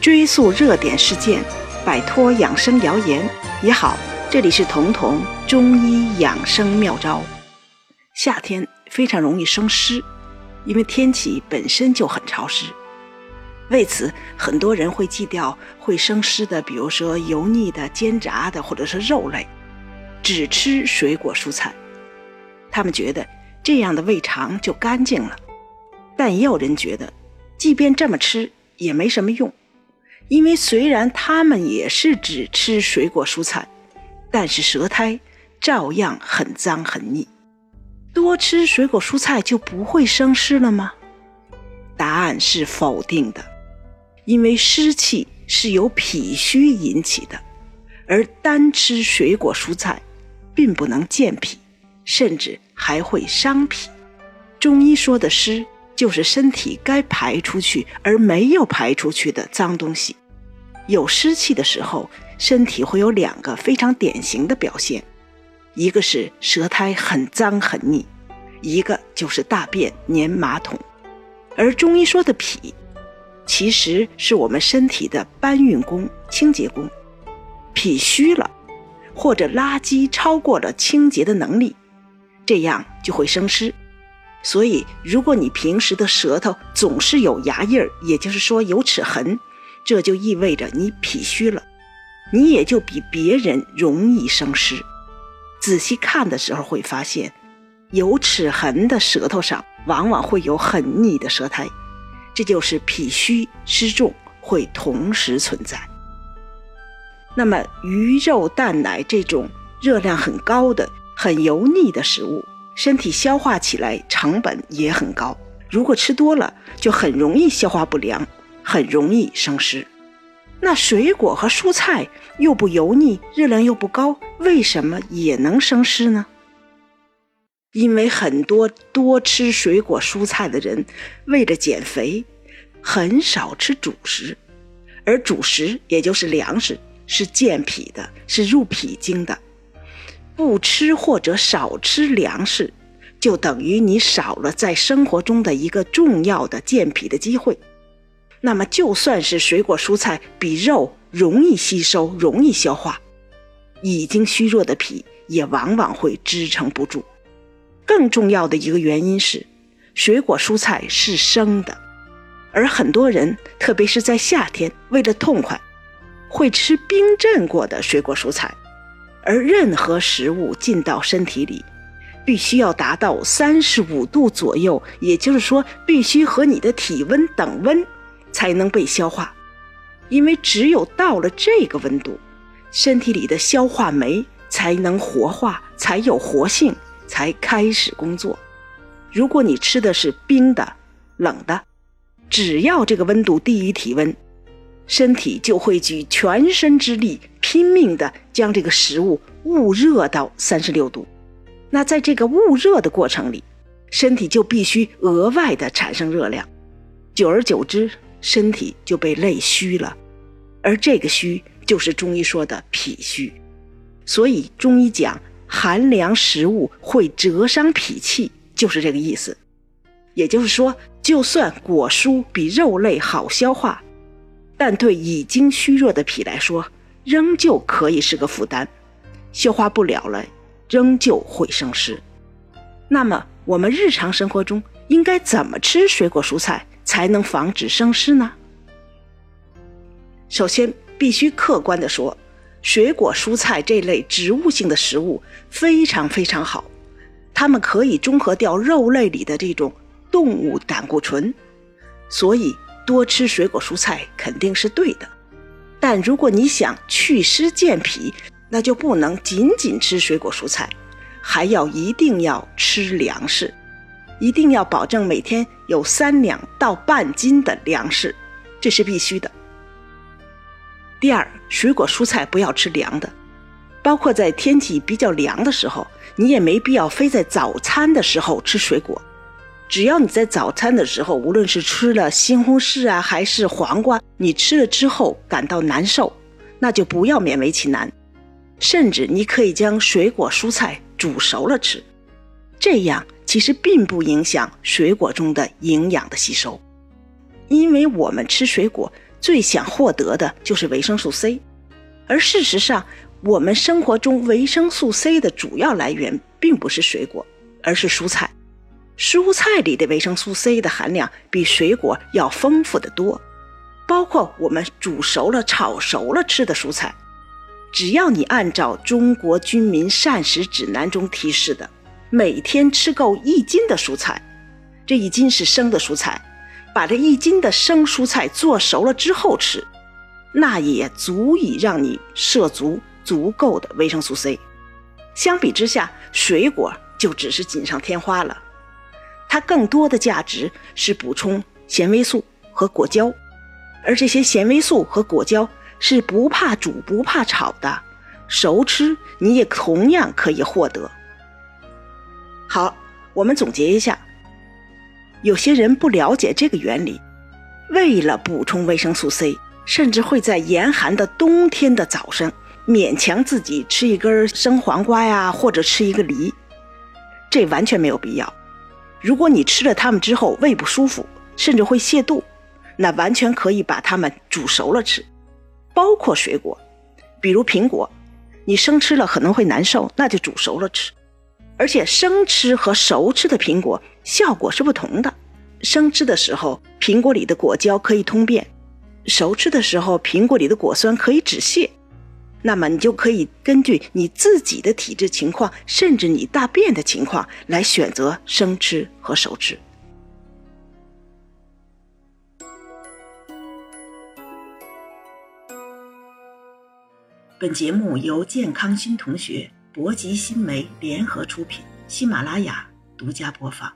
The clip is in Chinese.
追溯热点事件，摆脱养生谣言也好。这里是彤彤中医养生妙招。夏天非常容易生湿，因为天气本身就很潮湿。为此，很多人会忌掉会生湿的，比如说油腻的、煎炸的，或者是肉类，只吃水果蔬菜。他们觉得这样的胃肠就干净了。但也有人觉得，即便这么吃也没什么用，因为虽然他们也是只吃水果蔬菜。但是舌苔照样很脏很腻，多吃水果蔬菜就不会生湿了吗？答案是否定的，因为湿气是由脾虚引起的，而单吃水果蔬菜并不能健脾，甚至还会伤脾。中医说的湿，就是身体该排出去而没有排出去的脏东西。有湿气的时候。身体会有两个非常典型的表现，一个是舌苔很脏很腻，一个就是大便粘马桶。而中医说的脾，其实是我们身体的搬运工、清洁工。脾虚了，或者垃圾超过了清洁的能力，这样就会生湿。所以，如果你平时的舌头总是有牙印儿，也就是说有齿痕，这就意味着你脾虚了。你也就比别人容易生湿。仔细看的时候会发现，有齿痕的舌头上往往会有很腻的舌苔，这就是脾虚湿重会同时存在。那么鱼肉蛋奶这种热量很高的、很油腻的食物，身体消化起来成本也很高。如果吃多了，就很容易消化不良，很容易生湿。那水果和蔬菜又不油腻，热量又不高，为什么也能生湿呢？因为很多多吃水果蔬菜的人，为了减肥，很少吃主食，而主食也就是粮食，是健脾的，是入脾经的。不吃或者少吃粮食，就等于你少了在生活中的一个重要的健脾的机会。那么，就算是水果蔬菜比肉容易吸收、容易消化，已经虚弱的脾也往往会支撑不住。更重要的一个原因是，水果蔬菜是生的，而很多人，特别是在夏天，为了痛快，会吃冰镇过的水果蔬菜。而任何食物进到身体里，必须要达到三十五度左右，也就是说，必须和你的体温等温。才能被消化，因为只有到了这个温度，身体里的消化酶才能活化，才有活性，才开始工作。如果你吃的是冰的、冷的，只要这个温度低于体温，身体就会举全身之力拼命的将这个食物捂热到三十六度。那在这个捂热的过程里，身体就必须额外的产生热量，久而久之。身体就被累虚了，而这个虚就是中医说的脾虚，所以中医讲寒凉食物会折伤脾气，就是这个意思。也就是说，就算果蔬比肉类好消化，但对已经虚弱的脾来说，仍旧可以是个负担，消化不了了，仍旧会生湿。那么我们日常生活中应该怎么吃水果蔬菜？才能防止生湿呢。首先，必须客观的说，水果、蔬菜这类植物性的食物非常非常好，它们可以中和掉肉类里的这种动物胆固醇，所以多吃水果蔬菜肯定是对的。但如果你想祛湿健脾，那就不能仅仅吃水果蔬菜，还要一定要吃粮食。一定要保证每天有三两到半斤的粮食，这是必须的。第二，水果蔬菜不要吃凉的，包括在天气比较凉的时候，你也没必要非在早餐的时候吃水果。只要你在早餐的时候，无论是吃了西红柿啊，还是黄瓜，你吃了之后感到难受，那就不要勉为其难，甚至你可以将水果蔬菜煮熟了吃，这样。其实并不影响水果中的营养的吸收，因为我们吃水果最想获得的就是维生素 C，而事实上，我们生活中维生素 C 的主要来源并不是水果，而是蔬菜。蔬菜里的维生素 C 的含量比水果要丰富的多，包括我们煮熟了、炒熟了吃的蔬菜。只要你按照《中国居民膳食指南》中提示的，每天吃够一斤的蔬菜，这一斤是生的蔬菜，把这一斤的生蔬菜做熟了之后吃，那也足以让你摄足足够的维生素 C。相比之下，水果就只是锦上添花了。它更多的价值是补充纤维素和果胶，而这些纤维素和果胶是不怕煮不怕炒的，熟吃你也同样可以获得。好，我们总结一下，有些人不了解这个原理，为了补充维生素 C，甚至会在严寒的冬天的早上勉强自己吃一根生黄瓜呀，或者吃一个梨，这完全没有必要。如果你吃了它们之后胃不舒服，甚至会泻肚，那完全可以把它们煮熟了吃。包括水果，比如苹果，你生吃了可能会难受，那就煮熟了吃。而且生吃和熟吃的苹果效果是不同的。生吃的时候，苹果里的果胶可以通便；熟吃的时候，苹果里的果酸可以止泻。那么你就可以根据你自己的体质情况，甚至你大便的情况来选择生吃和熟吃。本节目由健康新同学、博吉新媒联合出品，喜马拉雅独家播放。